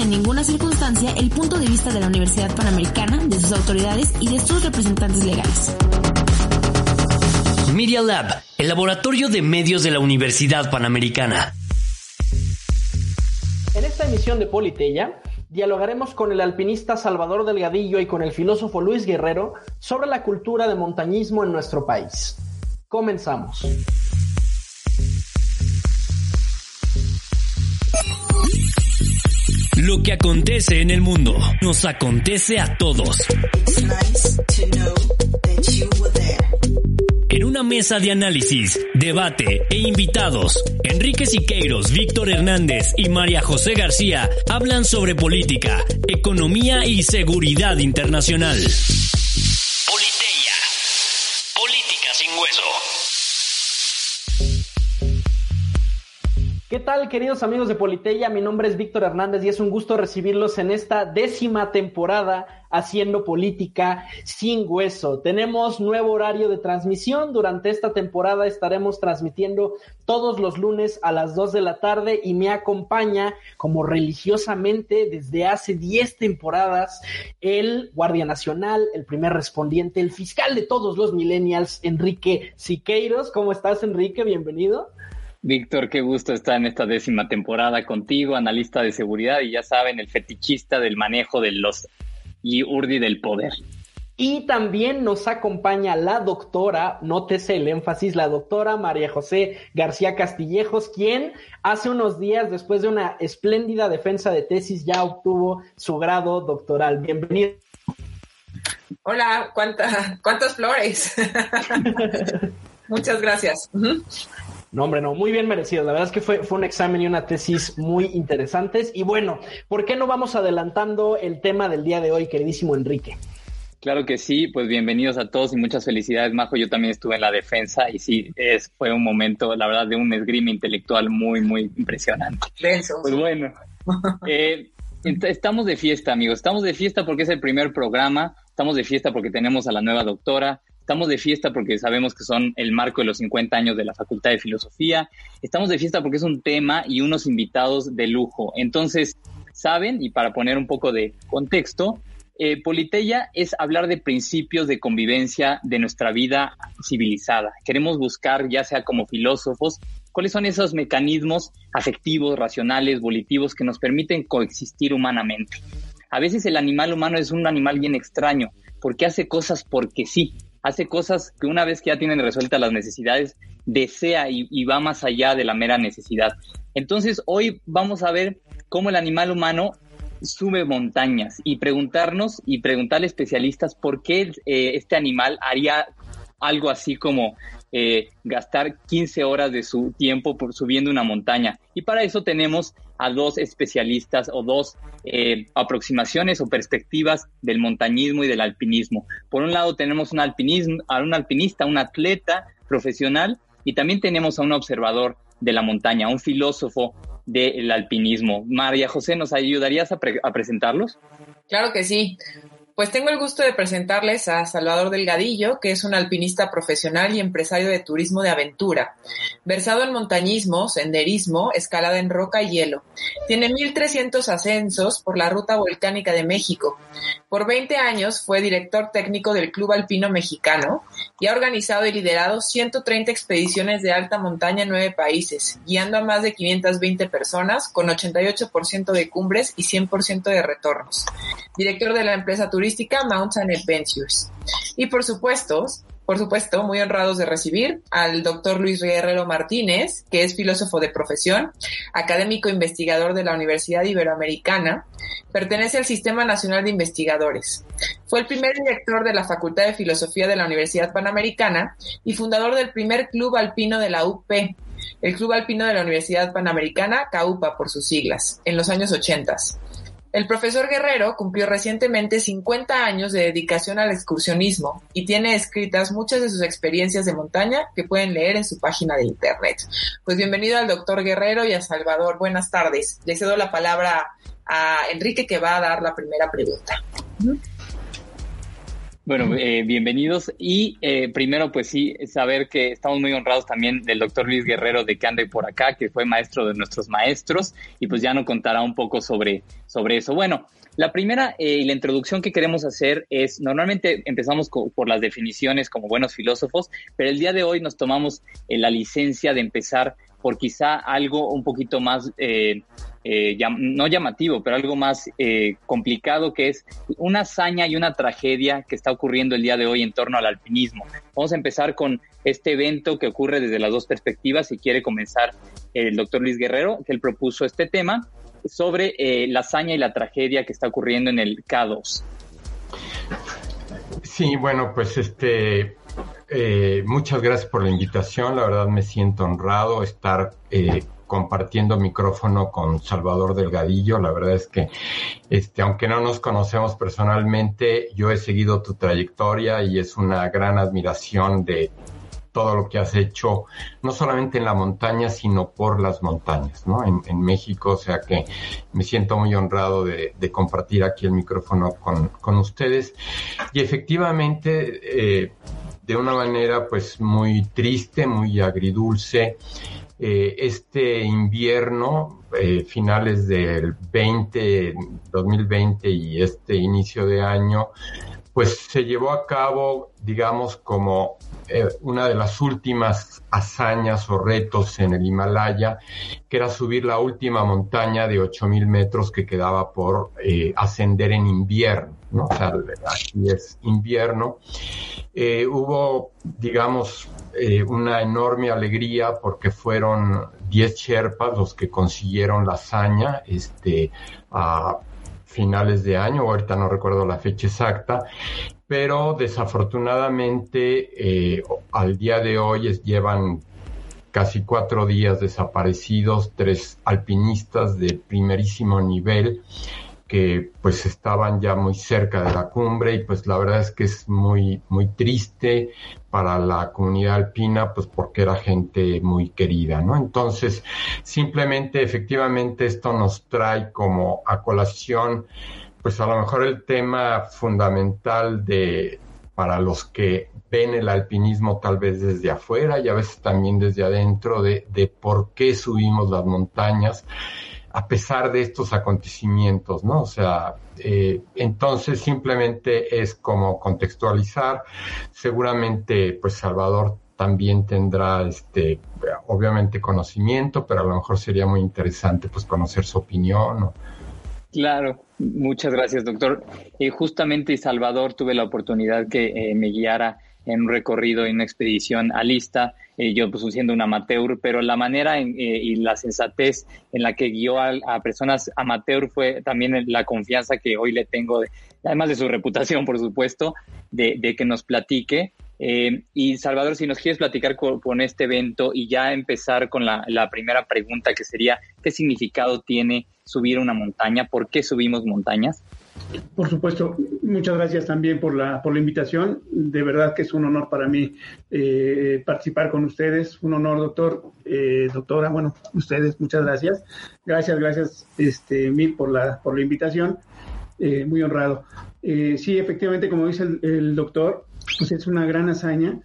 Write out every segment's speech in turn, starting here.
en ninguna circunstancia el punto de vista de la Universidad Panamericana, de sus autoridades y de sus representantes legales. Media Lab, el laboratorio de medios de la Universidad Panamericana. En esta emisión de Politeya, dialogaremos con el alpinista Salvador Delgadillo y con el filósofo Luis Guerrero sobre la cultura de montañismo en nuestro país. Comenzamos. Lo que acontece en el mundo nos acontece a todos. En una mesa de análisis, debate e invitados, Enrique Siqueiros, Víctor Hernández y María José García hablan sobre política, economía y seguridad internacional. ¿Qué tal, queridos amigos de Politeya? Mi nombre es Víctor Hernández y es un gusto recibirlos en esta décima temporada haciendo política sin hueso. Tenemos nuevo horario de transmisión. Durante esta temporada estaremos transmitiendo todos los lunes a las 2 de la tarde y me acompaña como religiosamente desde hace 10 temporadas el Guardia Nacional, el primer respondiente, el fiscal de todos los millennials, Enrique Siqueiros. ¿Cómo estás, Enrique? Bienvenido. Víctor, qué gusto estar en esta décima temporada contigo, analista de seguridad y ya saben, el fetichista del manejo de los y Urdi del poder. Y también nos acompaña la doctora, nótese el énfasis, la doctora María José García Castillejos, quien hace unos días, después de una espléndida defensa de tesis, ya obtuvo su grado doctoral. Bienvenido. Hola, ¿cuánta, ¿cuántas flores? Muchas gracias. No, hombre, no, muy bien merecido. La verdad es que fue, fue un examen y una tesis muy interesantes. Y bueno, ¿por qué no vamos adelantando el tema del día de hoy, queridísimo Enrique? Claro que sí, pues bienvenidos a todos y muchas felicidades, Majo. Yo también estuve en la defensa y sí, es, fue un momento, la verdad, de un esgrima intelectual muy, muy impresionante. Denso. Pues bueno, eh, estamos de fiesta, amigos. Estamos de fiesta porque es el primer programa. Estamos de fiesta porque tenemos a la nueva doctora. Estamos de fiesta porque sabemos que son el marco de los 50 años de la Facultad de Filosofía. Estamos de fiesta porque es un tema y unos invitados de lujo. Entonces, saben, y para poner un poco de contexto, eh, Politeya es hablar de principios de convivencia de nuestra vida civilizada. Queremos buscar, ya sea como filósofos, cuáles son esos mecanismos afectivos, racionales, volitivos que nos permiten coexistir humanamente. A veces el animal humano es un animal bien extraño, porque hace cosas porque sí, hace cosas que una vez que ya tienen resueltas las necesidades, desea y, va más allá de la mera necesidad. Entonces, hoy vamos a ver cómo el animal humano sube montañas y preguntarnos y preguntarle a especialistas por qué eh, este animal haría algo así como eh, gastar 15 horas de su tiempo por subiendo una montaña. Y para eso tenemos a dos especialistas o dos eh, aproximaciones o perspectivas del montañismo y del alpinismo. Por un lado tenemos un, alpinismo, a un alpinista, un atleta profesional y también tenemos a un observador de la montaña, un filósofo del alpinismo. María José, ¿nos ayudarías a, a presentarlos? Claro que sí. Pues tengo el gusto de presentarles a Salvador Delgadillo, que es un alpinista profesional y empresario de turismo de aventura, versado en montañismo, senderismo, escalada en roca y hielo. Tiene 1.300 ascensos por la ruta volcánica de México. Por 20 años fue director técnico del Club Alpino Mexicano y ha organizado y liderado 130 expediciones de alta montaña en nueve países, guiando a más de 520 personas con 88% de cumbres y 100% de retornos. Director de la empresa turística Mountain Adventures. Y por supuesto, por supuesto, muy honrados de recibir al doctor Luis Guerrero Martínez, que es filósofo de profesión, académico investigador de la Universidad Iberoamericana, pertenece al Sistema Nacional de Investigadores. Fue el primer director de la Facultad de Filosofía de la Universidad Panamericana y fundador del primer club alpino de la UP, el Club Alpino de la Universidad Panamericana, CAUPA por sus siglas, en los años 80 El profesor Guerrero cumplió recientemente 50 años de dedicación al excursionismo y tiene escritas muchas de sus experiencias de montaña que pueden leer en su página de internet. Pues bienvenido al doctor Guerrero y a Salvador. Buenas tardes. Le cedo la palabra a Enrique que va a dar la primera pregunta. Bueno, eh, bienvenidos y eh, primero pues sí, saber que estamos muy honrados también del doctor Luis Guerrero de que ande por acá, que fue maestro de nuestros maestros y pues ya nos contará un poco sobre, sobre eso. Bueno, la primera eh, y la introducción que queremos hacer es, normalmente empezamos por las definiciones como buenos filósofos, pero el día de hoy nos tomamos la licencia de empezar por quizá algo un poquito más eh, no llamativo, pero algo más eh, complicado, que es una hazaña y una tragedia que está ocurriendo el día de hoy en torno al alpinismo. Vamos a empezar con este evento que ocurre desde las dos perspectivas y quiere comenzar el doctor Luis Guerrero, que él propuso este tema sobre eh, la hazaña y la tragedia que está ocurriendo en el K2. Sí, bueno, pues este, muchas gracias por la invitación. La verdad me siento honrado estar compartiendo micrófono con Salvador Delgadillo. La verdad es que, este, aunque no nos conocemos personalmente, yo he seguido tu trayectoria y es una gran admiración de todo lo que has hecho, no solamente en la montaña, sino por las montañas, ¿no? En, México, o sea que me siento muy honrado de, compartir aquí el micrófono con, ustedes. Y efectivamente, eh, de una manera pues muy triste, muy agridulce, eh, este invierno, eh, finales del 20, 2020 y este inicio de año, pues se llevó a cabo, digamos, como eh, una de las últimas hazañas o retos en el Himalaya, que era subir la última montaña de 8.000 metros que quedaba por ascender en invierno, ¿no? O sea, aquí es invierno. hubo, digamos, eh, una enorme alegría porque fueron 10 Sherpas los que consiguieron la hazaña este, finales de año, ahorita no recuerdo la fecha exacta, pero desafortunadamente eh, al día de hoy llevan casi cuatro días desaparecidos, tres alpinistas de primerísimo nivel que pues estaban ya muy cerca de la cumbre y pues la verdad es que es muy muy triste para la comunidad alpina pues porque era gente muy querida, ¿no? Entonces, simplemente efectivamente esto nos trae como a colación pues a lo mejor el tema fundamental de para los que ven el alpinismo tal vez desde afuera y a veces también desde adentro de, de por qué subimos las montañas a pesar de estos acontecimientos, ¿no? O sea, eh, entonces simplemente es como contextualizar. Seguramente, pues Salvador también tendrá, este, obviamente conocimiento, pero a lo mejor sería muy interesante, pues, conocer su opinión. Claro, muchas gracias, doctor. Eh, justamente Salvador tuve la oportunidad que eh, me guiara en un recorrido, en una expedición a lista, eh, yo pues siendo un amateur, pero la manera eh, y la sensatez en la que guió a, personas amateur fue también la confianza que hoy le tengo, además de su reputación, por supuesto, de, que nos platique. Eh, y Salvador, si nos quieres platicar con, este evento y ya empezar con la, la primera pregunta que sería, ¿qué significado tiene subir una montaña? ¿Por qué subimos montañas? Por supuesto, muchas gracias también por la, por la invitación. De verdad que es un honor para mí eh, participar con ustedes. Un honor, doctor, eh, doctora, bueno, ustedes, muchas gracias. Gracias, gracias, este, mil por la, por la invitación. Eh, muy honrado. sí, efectivamente, como dice el, el, doctor, pues es una gran hazaña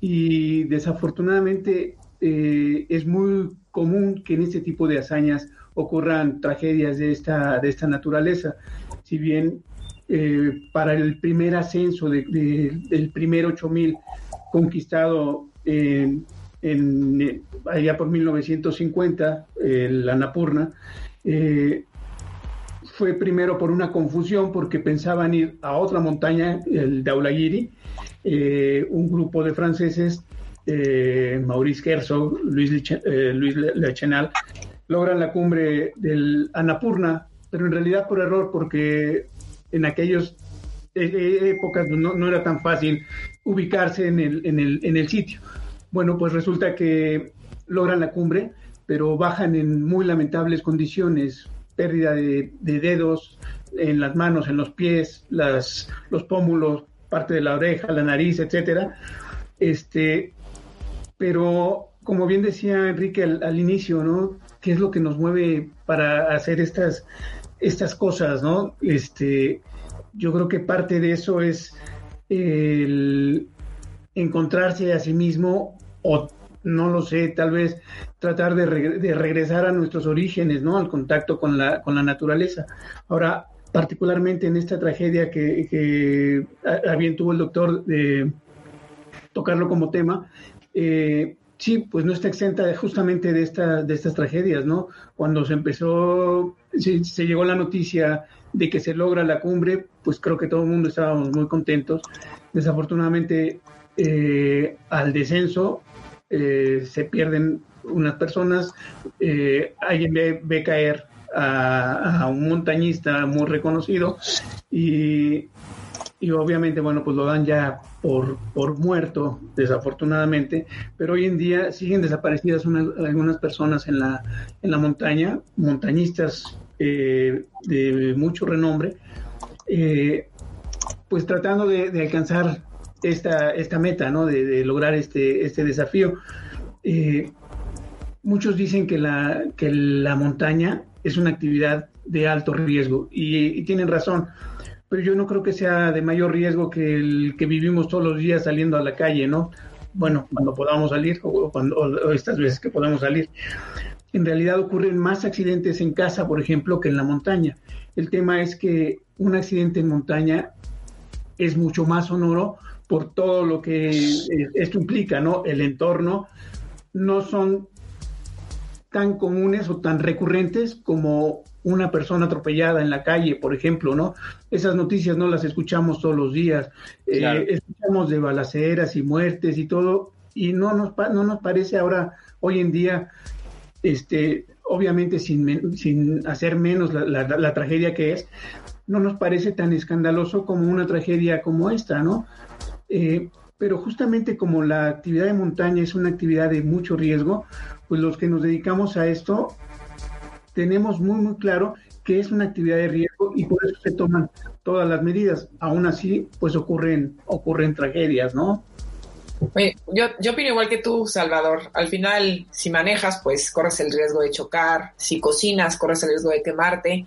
y desafortunadamente es muy común que en este tipo de hazañas ocurran tragedias de esta, de esta naturaleza si bien eh, para el primer ascenso de, del primer 8000 conquistado en, allá por 1950, el Annapurna, eh, fue primero por una confusión porque pensaban ir a otra montaña, el Daulagiri, eh, un grupo de franceses, Maurice Herzog, Luis, Luis Lechenal, logran la cumbre del Annapurna pero en realidad por error, porque en aquellas e, e, épocas no, era tan fácil ubicarse en el, en, el, en el sitio. Bueno, pues resulta que logran la cumbre, pero bajan en muy lamentables condiciones. pérdida de, dedos en las manos, en los pies, las, los pómulos, parte de la oreja, la nariz, etcétera. Este, pero como bien decía Enrique al, inicio, ¿no? ¿Qué es lo que nos mueve para hacer estas, estas cosas, ¿no? Este, yo creo que parte de eso es el encontrarse a sí mismo o no lo sé, tal vez tratar de, regresar a nuestros orígenes, ¿no? Al contacto con la, con la naturaleza. Ahora, particularmente en esta tragedia que, que tuvo el doctor de tocarlo como tema, eh, sí, pues no está exenta justamente de, esta, de estas tragedias, ¿no? Cuando se empezó, se, se, llegó la noticia de que se logra la cumbre, pues creo que todo el mundo estábamos muy contentos. Desafortunadamente, eh, al descenso eh, se pierden unas personas, eh, alguien ve, caer a, un montañista muy reconocido y, y, obviamente, bueno, pues lo dan ya por, por muerto, desafortunadamente, pero hoy en día siguen desaparecidas algunas personas en la, en la montaña, montañistas eh, de mucho renombre, pues tratando de, alcanzar esta, esta meta, ¿no? De, lograr este, este desafío. Eh, muchos dicen que la, que la montaña es una actividad de alto riesgo y, tienen razón, pero yo no creo que sea de mayor riesgo que el que vivimos todos los días saliendo a la calle, ¿no? Bueno, cuando podamos salir o, cuando, estas veces que podamos salir. En realidad ocurren más accidentes en casa, por ejemplo, que en la montaña. El tema es que un accidente en montaña es mucho más sonoro por todo lo que esto implica, ¿no? El entorno no son tan comunes o tan recurrentes como una persona atropellada en la calle, por ejemplo, ¿no? Esas noticias no las escuchamos todos los días. Eh, escuchamos de balaceras y muertes y todo, y no nos, no nos parece ahora, hoy en día, este, obviamente sin, sin hacer menos la, la tragedia que es, no nos parece tan escandaloso como una tragedia como esta, ¿no? Eh, pero justamente como la actividad de montaña es una actividad de mucho riesgo, pues los que nos dedicamos a esto tenemos muy, muy claro que es una actividad de riesgo y por eso se toman todas las medidas. Aún así, pues ocurren, ocurren tragedias, ¿no? Yo, yo opino igual que tú, Salvador. Al final, si manejas, pues corres el riesgo de chocar. Si cocinas, corres el riesgo de quemarte.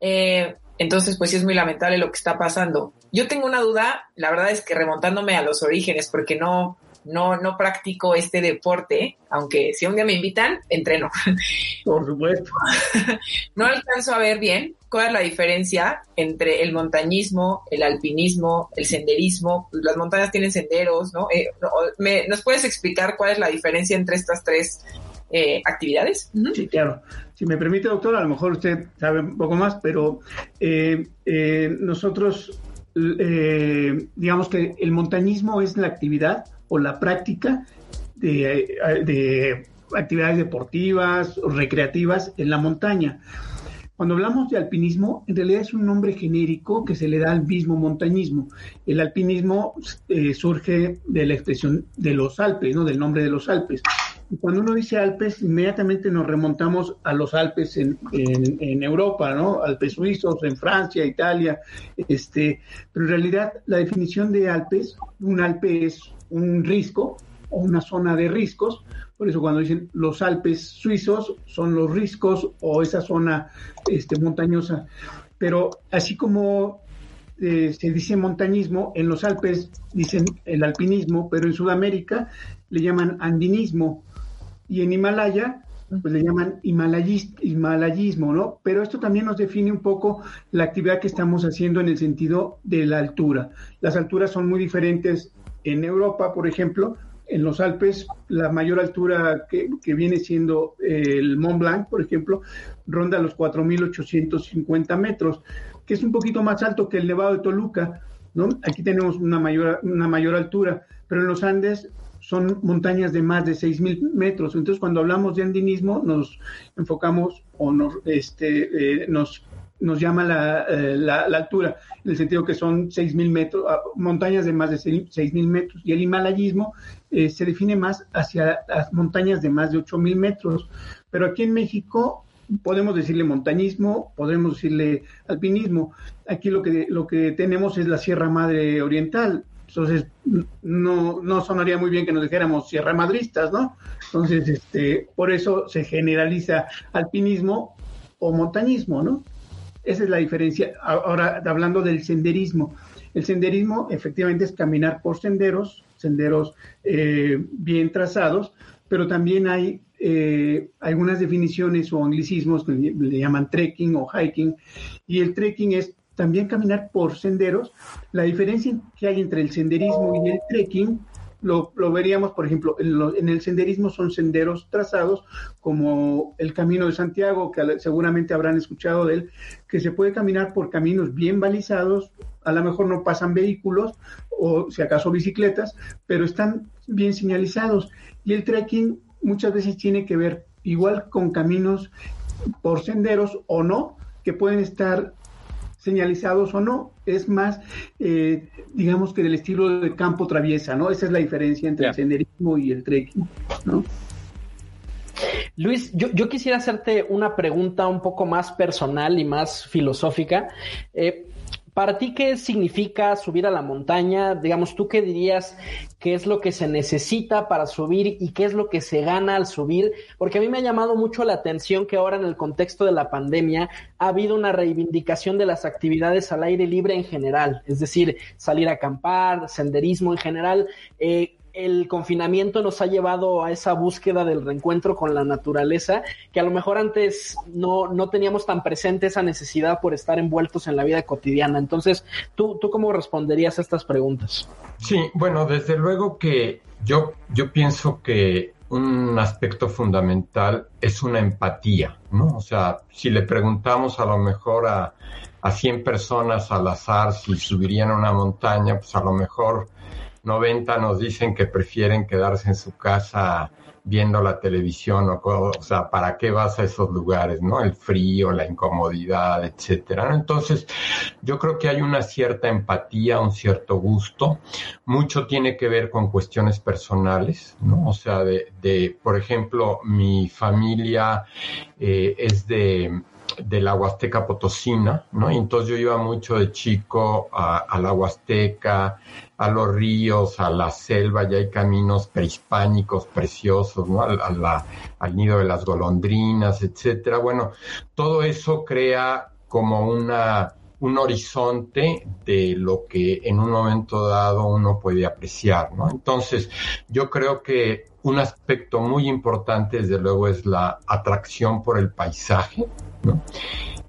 Eh, entonces, pues sí es muy lamentable lo que está pasando. Yo tengo una duda, la verdad es que remontándome a los orígenes, porque no, no, no practico este deporte, aunque si un día me invitan, entreno. Por supuesto. no alcanzo a ver bien cuál es la diferencia entre el montañismo, el alpinismo, el senderismo. Las montañas tienen senderos, ¿no? Eh, ¿Nos puedes explicar cuál es la diferencia entre estas tres eh, actividades? Sí, claro. Si me permite, doctor, a lo mejor usted sabe un poco más, pero eh, eh, nosotros, eh, digamos que el montañismo es la actividad o la práctica de, actividades deportivas o recreativas en la montaña. Cuando hablamos de alpinismo, en realidad es un nombre genérico que se le da al mismo montañismo. El alpinismo surge de la expresión de los Alpes, ¿no? Del nombre de los Alpes cuando uno dice Alpes, inmediatamente nos remontamos a los Alpes en, en, Europa, ¿no? Alpes suizos, en Francia, Italia, este, pero en realidad la definición de Alpes, un Alpe es un risco o una zona de riscos, por eso cuando dicen los Alpes suizos son los riscos o esa zona este, montañosa. Pero así como eh, se dice montañismo, en los Alpes dicen el alpinismo, pero en Sudamérica le llaman andinismo y en Himalaya pues le llaman himalayismo, ¿no? Pero esto también nos define un poco la actividad que estamos haciendo en el sentido de la altura. Las alturas son muy diferentes en Europa, por ejemplo, en los Alpes, la mayor altura que, que viene siendo el Mont Blanc, por ejemplo, ronda los 4.850 metros, que es un poquito más alto que el Nevado de Toluca, ¿no? Aquí tenemos una mayor, una mayor altura, pero en los Andes son montañas de más de 6.000 metros. Entonces, cuando hablamos de andinismo, nos enfocamos o nos, este, eh, nos, nos llama eh, la, la, altura, en el sentido que son 6.000 metros, ah, montañas de más de 6.000 metros. Y el himalayismo eh, se define más hacia las montañas de más de 8.000 metros. Pero aquí en México podemos decirle montañismo, podemos decirle alpinismo. Aquí lo que, lo que tenemos es la Sierra Madre Oriental, entonces no, no sonaría muy bien que nos dijéramos sierra madristas, ¿no? Entonces, este, por eso se generaliza alpinismo o montañismo, ¿no? Esa es la diferencia. Ahora, hablando del senderismo. El senderismo efectivamente es caminar por senderos, senderos eh, bien trazados, pero también hay eh, algunas definiciones o anglicismos que le llaman trekking o hiking, y el trekking es también caminar por senderos. La diferencia que hay entre el senderismo y el trekking lo, veríamos, por ejemplo, en, el senderismo son senderos trazados como el Camino de Santiago, que seguramente habrán escuchado de él, que se puede caminar por caminos bien balizados, a lo mejor no pasan vehículos o si acaso bicicletas, pero están bien señalizados. Y el trekking muchas veces tiene que ver igual con caminos por senderos o no, que pueden estar señalizados o no, es más, eh, digamos que del estilo de campo traviesa, ¿no? Esa es la diferencia entre el senderismo y el trekking, ¿no? Luis, yo, yo, quisiera hacerte una pregunta un poco más personal y más filosófica. Eh, para ti, ¿qué significa subir a la montaña? Digamos, ¿tú qué dirías qué es lo que se necesita para subir y qué es lo que se gana al subir? Porque a mí me ha llamado mucho la atención que ahora en el contexto de la pandemia ha habido una reivindicación de las actividades al aire libre en general, es decir, salir a acampar, senderismo en general. Eh, el confinamiento nos ha llevado a esa búsqueda del reencuentro con la naturaleza, que a lo mejor antes no, no teníamos tan presente esa necesidad por estar envueltos en la vida cotidiana. Entonces, ¿tú, ¿tú cómo responderías a estas preguntas? Sí, bueno, desde luego que yo, yo pienso que un aspecto fundamental es una empatía, ¿no? O sea, si le preguntamos a lo mejor a, a 100 personas al azar si subirían a una montaña, pues a lo mejor 90 nos dicen que prefieren quedarse en su casa viendo la televisión o, o sea, ¿para qué vas a esos lugares, no? El frío, la incomodidad, etcétera. Entonces, yo creo que hay una cierta empatía, un cierto gusto. Mucho tiene que ver con cuestiones personales, ¿no? O sea, de, de por ejemplo, mi familia eh, es de de la Huasteca Potosina, ¿no? Y entonces yo iba mucho de chico a, la Huasteca, a los ríos, a la selva, ya hay caminos prehispánicos preciosos, ¿no? al nido de las golondrinas, etcétera. Bueno, todo eso crea como una un horizonte de lo que en un momento dado uno puede apreciar, ¿no? Entonces, yo creo que un aspecto muy importante, desde luego, es la atracción por el paisaje,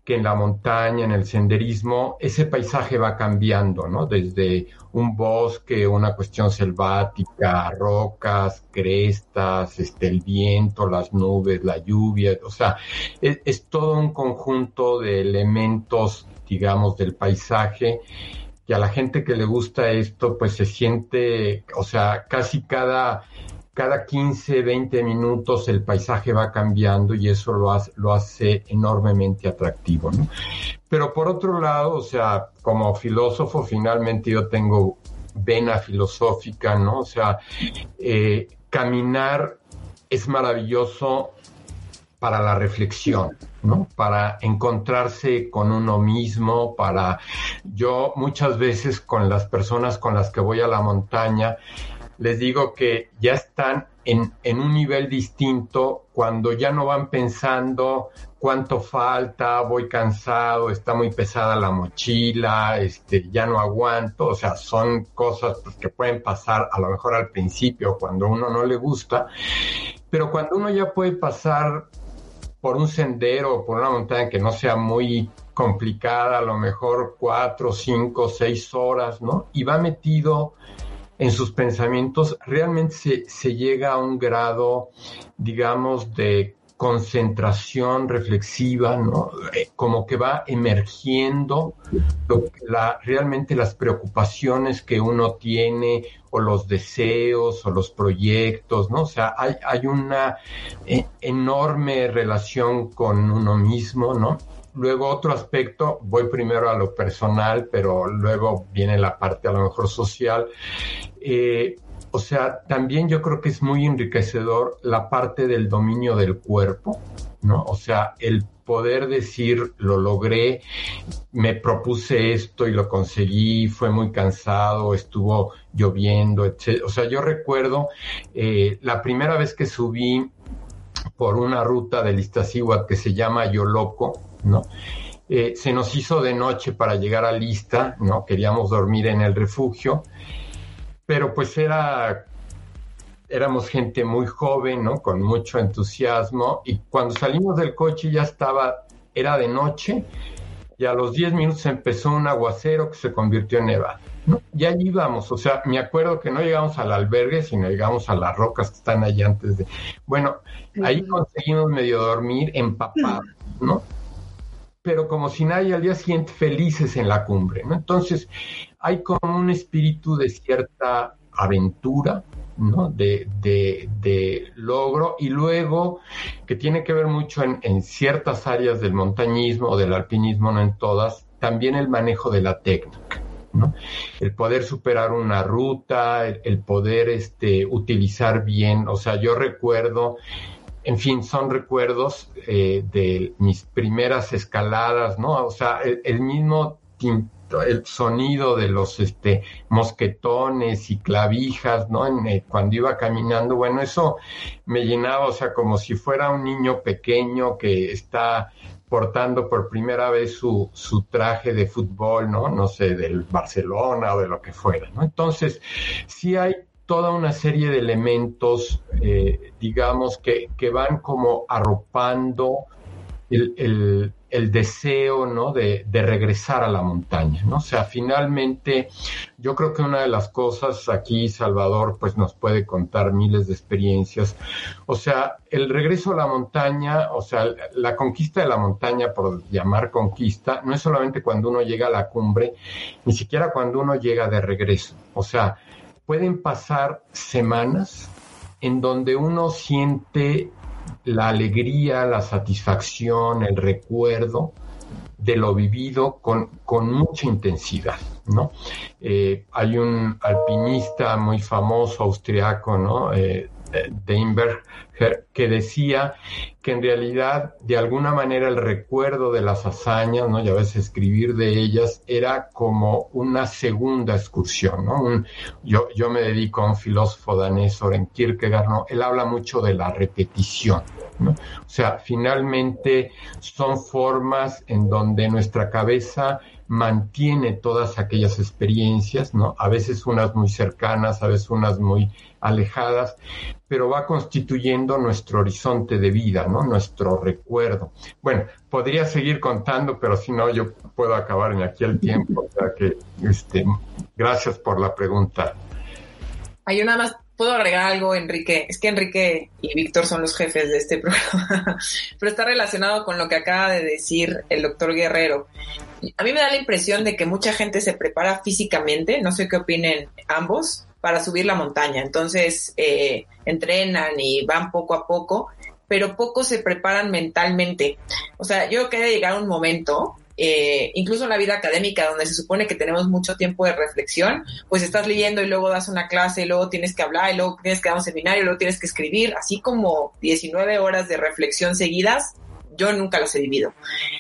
que en la montaña, en el senderismo, ese paisaje va cambiando, ¿no? Desde un bosque, una cuestión selvática, rocas, crestas, este, el viento, las nubes, la lluvia, o sea, es, es todo un conjunto de elementos digamos, del paisaje. Y a la gente que le gusta esto, pues se siente, o sea, casi cada, cada 15, 20 minutos el paisaje va cambiando y eso lo hace, lo hace enormemente atractivo, ¿no? Pero por otro lado, o sea, como filósofo, finalmente yo tengo vena filosófica, ¿no? O sea, eh, caminar es maravilloso para la reflexión, ¿no? Para encontrarse con uno mismo, para yo muchas veces con las personas con las que voy a la montaña, les digo que ya están en, en un nivel distinto cuando ya no van pensando cuánto falta, voy cansado, está muy pesada la mochila, este, ya no aguanto, o sea, son cosas pues, que pueden pasar a lo mejor al principio cuando uno no le gusta, pero cuando uno ya puede pasar por un sendero o por una montaña que no sea muy complicada, a lo mejor cuatro, cinco, seis horas, ¿no? Y va metido en sus pensamientos, realmente se, se llega a un grado, digamos, de concentración reflexiva, ¿no? Eh, como que va emergiendo la, realmente las preocupaciones que uno tiene o los deseos o los proyectos, ¿no? O sea, hay, hay una eh, enorme relación con uno mismo, ¿no? Luego otro aspecto, voy primero a lo personal, pero luego viene la parte a lo mejor social. Eh, o sea, también yo creo que es muy enriquecedor la parte del dominio del cuerpo, ¿no? O sea, el poder decir, lo logré, me propuse esto y lo conseguí, fue muy cansado, estuvo lloviendo, etc. O sea, yo recuerdo eh, la primera vez que subí por una ruta del Iztaccíhuatl que se llama Yoloco, ¿no? Eh, se nos hizo de noche para llegar a Lista, ¿no? Queríamos dormir en el refugio, pero pues era éramos gente muy joven, ¿no? Con mucho entusiasmo y cuando salimos del coche ya estaba, era de noche y a los 10 minutos empezó un aguacero que se convirtió en nevada. ¿no? Y allí íbamos, o sea, me acuerdo que no llegamos al albergue, sino llegamos a las rocas que están allí antes de... Bueno, ahí conseguimos medio dormir empapados, ¿no? Pero como si nadie al día siguiente felices en la cumbre, ¿no? Entonces, hay como un espíritu de cierta aventura, ¿no? De, de, logro y luego que tiene que ver mucho en, ciertas áreas del montañismo o del alpinismo, no en todas, también el manejo de la técnica. ¿no? El poder superar una ruta, el, poder este, utilizar bien, o sea, yo recuerdo, en fin, son recuerdos eh, de mis primeras escaladas, ¿no? O sea, el, mismo el sonido de los este, mosquetones y clavijas, ¿no? Eh, cuando iba caminando, bueno, eso me llenaba, o sea, como si fuera un niño pequeño que está portando por primera vez su, su traje de fútbol, ¿no? No sé, del Barcelona o de lo que fuera, ¿no? Entonces, sí hay toda una serie de elementos, eh, digamos, que, que van como arropando el, el, deseo ¿no? De, de, regresar a la montaña. ¿no? O sea, finalmente yo creo que una de las cosas aquí Salvador pues nos puede contar miles de experiencias. O sea, el regreso a la montaña, o sea, la conquista de la montaña, por llamar conquista, no es solamente cuando uno llega a la cumbre, ni siquiera cuando uno llega de regreso. O sea, pueden pasar semanas en donde uno siente la alegría, la satisfacción, el recuerdo de lo vivido con, mucha intensidad, ¿no? Eh, hay un alpinista muy famoso austriaco, ¿no? Eh, eh, Deinberg, que decía que en realidad de alguna manera el recuerdo de las hazañas, ¿no? Y a veces escribir de ellas era como una segunda excursión, ¿no? yo, yo me dedico a un filósofo danés, Soren Kierkegaard, ¿no? Él habla mucho de la repetición, ¿no? O sea, finalmente son formas en donde nuestra cabeza mantiene todas aquellas experiencias, ¿no? A veces unas muy cercanas, a veces unas muy alejadas, pero va constituyendo nuestro horizonte de vida, ¿no? Nuestro recuerdo. Bueno, podría seguir contando, pero si no, yo puedo acabar en aquí el tiempo. O sea que, este, gracias por la pregunta. Hay una más, puedo agregar algo, Enrique. Es que Enrique y Víctor son los jefes de este programa, pero está relacionado con lo que acaba de decir el doctor Guerrero. A mí me da la impresión de que mucha gente se prepara físicamente, no sé qué opinen ambos, para subir la montaña. Entonces, eh, entrenan y van poco a poco, pero pocos se preparan mentalmente. O sea, yo creo que llegar un momento, eh, incluso en la vida académica, donde se supone que tenemos mucho tiempo de reflexión, pues estás leyendo y luego das una clase, y luego tienes que hablar, y luego tienes que dar un seminario, y luego tienes que escribir, así como 19 horas de reflexión seguidas, yo nunca las he vivido.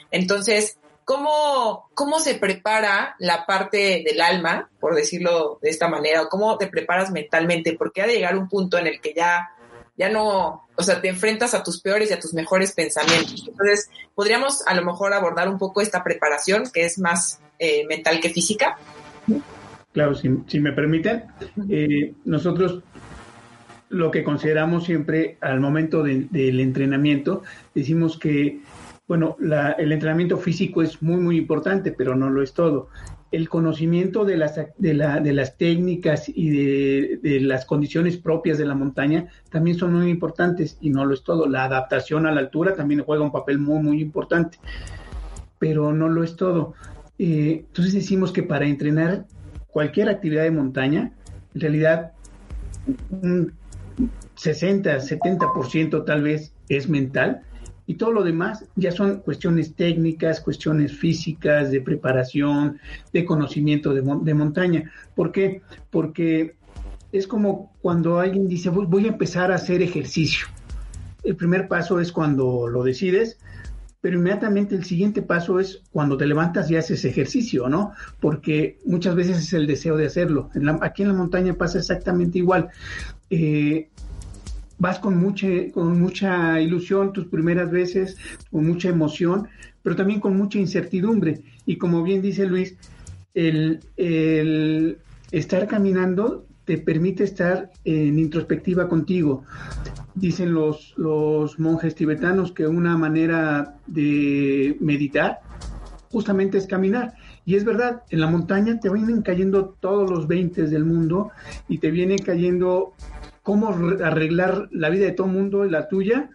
Entonces, ¿Cómo, ¿Cómo se prepara la parte del alma, por decirlo de esta manera, o cómo te preparas mentalmente? Porque ha de llegar un punto en el que ya, ya no, o sea, te enfrentas a tus peores y a tus mejores pensamientos. Entonces, podríamos a lo mejor abordar un poco esta preparación, que es más eh, mental que física. Claro, si, me permiten, eh, nosotros lo que consideramos siempre al momento del entrenamiento, decimos que bueno, el entrenamiento físico es muy, muy importante, pero no lo es todo. El conocimiento de las, de, la, de las técnicas y de, de, las condiciones propias de la montaña también son muy importantes y no lo es todo. La adaptación a la altura también juega un papel muy, muy importante, pero no lo es todo. Eh, entonces decimos que para entrenar cualquier actividad de montaña, en realidad un 60, 70% tal vez es mental y todo lo demás ya son cuestiones técnicas, cuestiones físicas, de preparación, de conocimiento de, montaña. ¿Por qué? Porque es como cuando alguien dice, voy a empezar a hacer ejercicio. El primer paso es cuando lo decides, pero inmediatamente el siguiente paso es cuando te levantas y haces ejercicio, ¿no? Porque muchas veces es el deseo de hacerlo. aquí en la montaña pasa exactamente igual. Eh, vas con mucha, con mucha ilusión tus primeras veces, con mucha emoción, pero también con mucha incertidumbre. Y como bien dice Luis, el, el estar caminando te permite estar en introspectiva contigo. Dicen los, los monjes tibetanos que una manera de meditar justamente es caminar. Y es verdad, en la montaña te vienen cayendo todos los veintes del mundo y te viene cayendo cómo arreglar la vida de todo el mundo la tuya.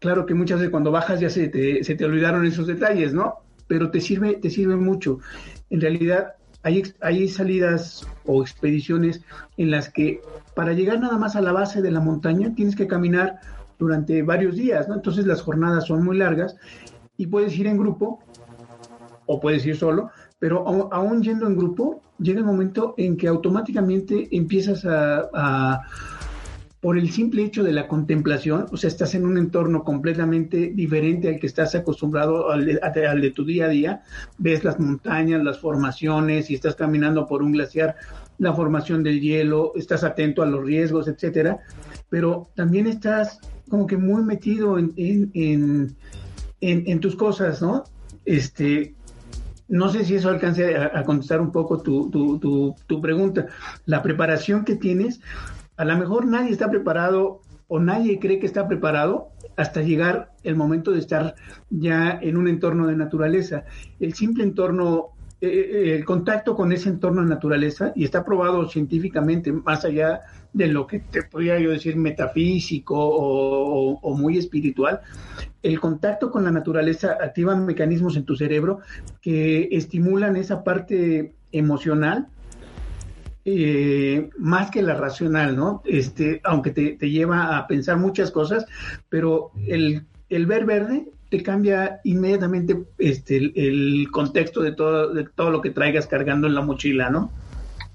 Claro que muchas veces cuando bajas ya se te, se te olvidaron esos detalles, ¿no? Pero te sirve, te sirve mucho. En realidad, hay, hay salidas o expediciones en las que para llegar nada más a la base de la montaña tienes que caminar durante varios días, ¿no? Entonces las jornadas son muy largas y puedes ir en grupo o puedes ir solo, pero aún yendo en grupo, llega el momento en que automáticamente empiezas a por el simple hecho de la contemplación, o sea, estás en un entorno completamente diferente al que estás acostumbrado al de, tu día a día, ves las montañas, las formaciones, y estás caminando por un glaciar, la formación del hielo, estás atento a los riesgos, etcétera, pero también estás como que muy metido en, en, en, tus cosas, ¿no? Este, no sé si eso alcance a, contestar un poco tu, tu, tu pregunta. La preparación que tienes a lo mejor nadie está preparado o nadie cree que está preparado hasta llegar el momento de estar ya en un entorno de naturaleza. El simple entorno, eh, eh, el contacto con ese entorno de naturaleza, y está probado científicamente, más allá de lo que te podría yo decir metafísico o muy espiritual, el contacto con la naturaleza activa mecanismos en tu cerebro que estimulan esa parte emocional eh, más que la racional, ¿no? Este, aunque te, te, lleva a pensar muchas cosas, pero el, el ver verde te cambia inmediatamente este, el, contexto de todo, de todo lo que traigas cargando en la mochila, ¿no?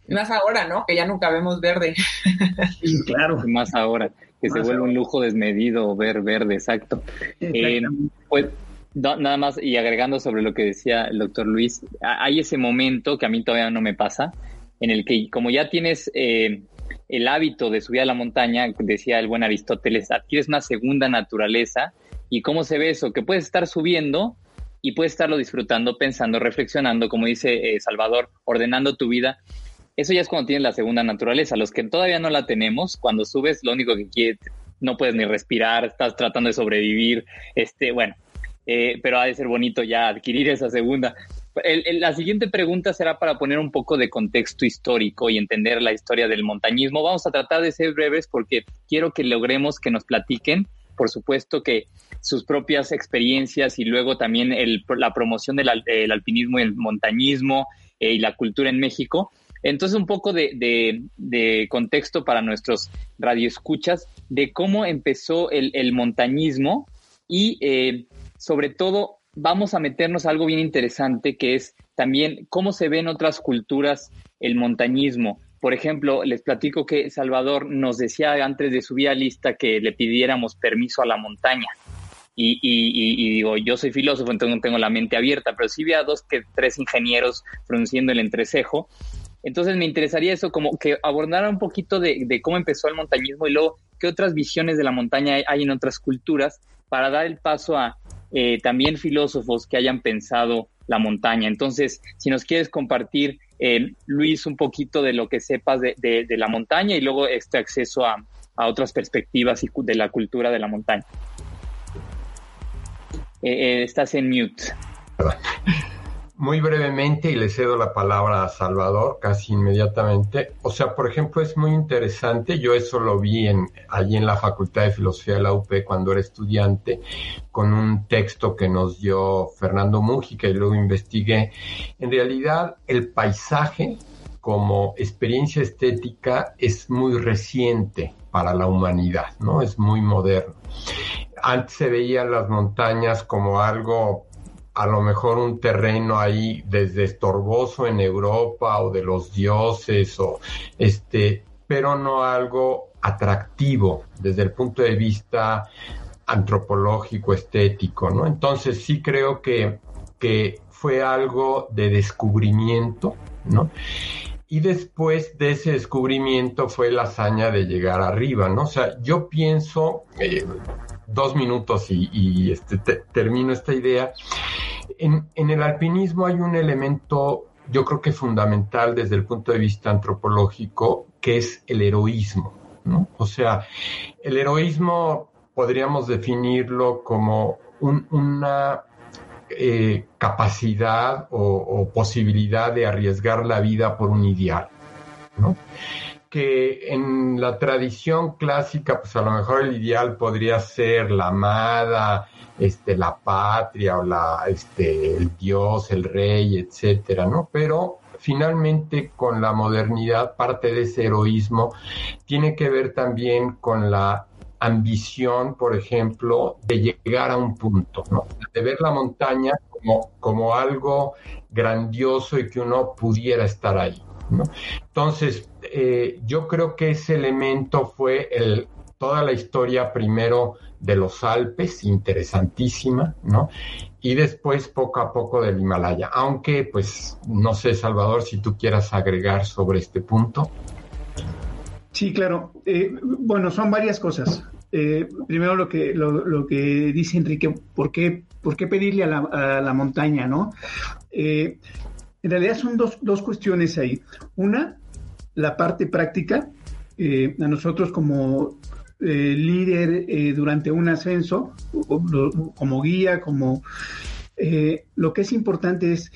Más ahora, ¿no? Que ya nunca vemos verde. Sí, claro. Más ahora, que se vuelve un lujo desmedido ver verde, exacto. Eh, pues nada más, y agregando sobre lo que decía el doctor Luis, hay ese momento que a mí todavía no me pasa, en el que como ya tienes eh, el hábito de subir a la montaña, decía el buen Aristóteles, adquieres una segunda naturaleza. ¿Y cómo se ve eso? Que puedes estar subiendo y puedes estarlo disfrutando, pensando, reflexionando, como dice eh, Salvador, ordenando tu vida. Eso ya es cuando tienes la segunda naturaleza. Los que todavía no la tenemos, cuando subes, lo único que quieres, no puedes ni respirar, estás tratando de sobrevivir. Este, bueno, eh, pero ha de ser bonito ya adquirir esa segunda la siguiente pregunta será para poner un poco de contexto histórico y entender la historia del montañismo. Vamos a tratar de ser breves porque quiero que logremos que nos platiquen, por supuesto, que sus propias experiencias y luego también la promoción del, alpinismo y el montañismo eh, y la cultura en México. Entonces, un poco de, contexto para nuestros radioescuchas de cómo empezó el, montañismo y, eh, sobre todo, vamos a meternos a algo bien interesante que es también cómo se ve en otras culturas el montañismo. Por ejemplo, les platico que Salvador nos decía antes de subir a lista que le pidiéramos permiso a la montaña. Y, digo, yo soy filósofo, entonces no tengo la mente abierta, pero sí vi a dos que tres ingenieros frunciendo el entrecejo. Entonces me interesaría eso, como que abordara un poquito de, de, cómo empezó el montañismo y luego qué otras visiones de la montaña hay en otras culturas para dar el paso a eh, también filósofos que hayan pensado la montaña. Entonces, si nos quieres compartir, eh, Luis, un poquito de lo que sepas de, la montaña y luego este acceso a, a otras perspectivas de la cultura de la montaña. Eh, estás en mute. Muy brevemente y le cedo la palabra a Salvador casi inmediatamente. O sea, por ejemplo, es muy interesante, yo eso lo vi en, allí en la Facultad de Filosofía de la UP cuando era estudiante, con un texto que nos dio Fernando Mújica y luego investigué. En realidad, el paisaje como experiencia estética es muy reciente para la humanidad, ¿no? Es muy moderno. Antes se veían las montañas como algo a lo mejor un terreno ahí desde estorboso en Europa o de los dioses o este pero no algo atractivo desde el punto de vista antropológico, estético, ¿no? Entonces sí creo que, que fue algo de descubrimiento, ¿no? Y después de ese descubrimiento fue la hazaña de llegar arriba, ¿no? O sea, yo pienso, eh, dos minutos y, este, termino esta idea, en, el alpinismo hay un elemento, yo creo que fundamental desde el punto de vista antropológico, que es el heroísmo. O sea, el heroísmo podríamos definirlo como una eh, capacidad o, posibilidad de arriesgar la vida por un ideal, ¿no? Que en la tradición clásica, pues a lo mejor el ideal podría ser la amada, este, la patria o la, este, el dios, el rey, etcétera, ¿no? Pero finalmente con la modernidad parte de ese heroísmo tiene que ver también con la ambición, por ejemplo, de llegar a un punto, ¿no? de ver la montaña como, como algo grandioso y que uno pudiera estar ahí. ¿no? Entonces, eh, yo creo que ese elemento fue el, toda la historia primero de los Alpes, interesantísima, ¿no? Y después poco a poco del Himalaya. Aunque, pues, no sé, Salvador, si tú quieras agregar sobre este punto. Sí, claro. Eh, bueno, son varias cosas. Eh, primero lo que, lo, que dice Enrique, ¿por qué, por qué pedirle a la, montaña, no? En realidad son dos, dos, cuestiones ahí. Una, la parte práctica. a nosotros como líder durante un ascenso, como guía, como... lo que es importante es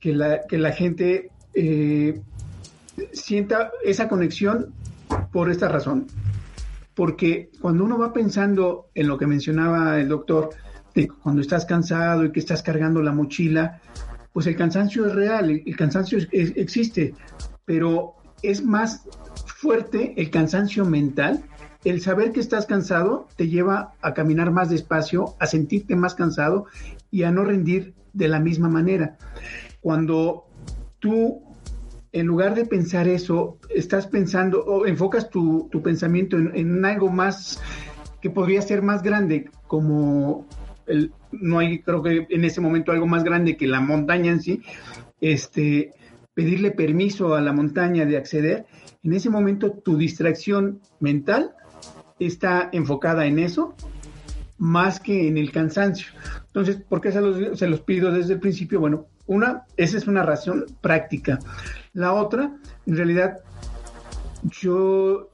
que la, que la gente sienta esa conexión por esta razón. Porque cuando uno va pensando en lo que mencionaba el doctor, de cuando estás cansado y que estás cargando la mochila, pues el cansancio es real, el, cansancio existe, pero es más fuerte el cansancio mental. El saber que estás cansado te lleva a caminar más despacio, a sentirte más cansado y a no rendir de la misma manera. Cuando tú en lugar de pensar eso, estás pensando o enfocas tu, pensamiento en, algo más que podría ser más grande, como el, no hay, creo que en ese momento algo más grande que la montaña en sí, este, pedirle permiso a la montaña de acceder, en ese momento tu distracción mental está enfocada en eso más que en el cansancio. Entonces, ¿por qué se los, pido desde el principio? Bueno, una, esa es una razón práctica. La otra, en realidad, yo